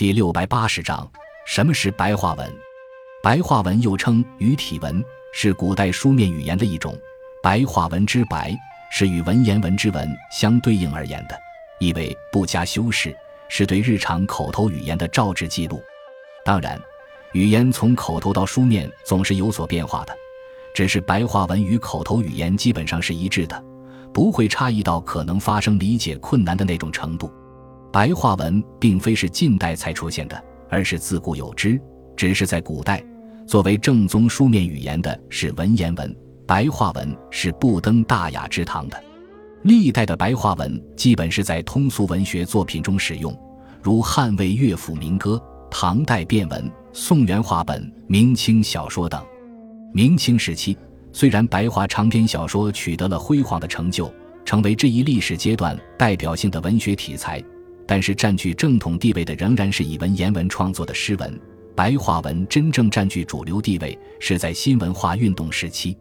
第六百八十章：什么是白话文？白话文又称语体文，是古代书面语言的一种。白话文之白，是与文言文之文相对应而言的，意为不加修饰，是对日常口头语言的照制记录。当然，语言从口头到书面总是有所变化的，只是白话文与口头语言基本上是一致的，不会差异到可能发生理解困难的那种程度。白话文并非是近代才出现的，而是自古有之。只是在古代，作为正宗书面语言的是文言文，白话文是不登大雅之堂的。历代的白话文基本是在通俗文学作品中使用，如汉魏乐府民歌、唐代变文、宋元话本、明清小说等。明清时期，虽然白话长篇小说取得了辉煌的成就，成为这一历史阶段代表性的文学题材。但是占据正统地位的仍然是以文言文创作的诗文，白话文真正占据主流地位是在新文化运动时期。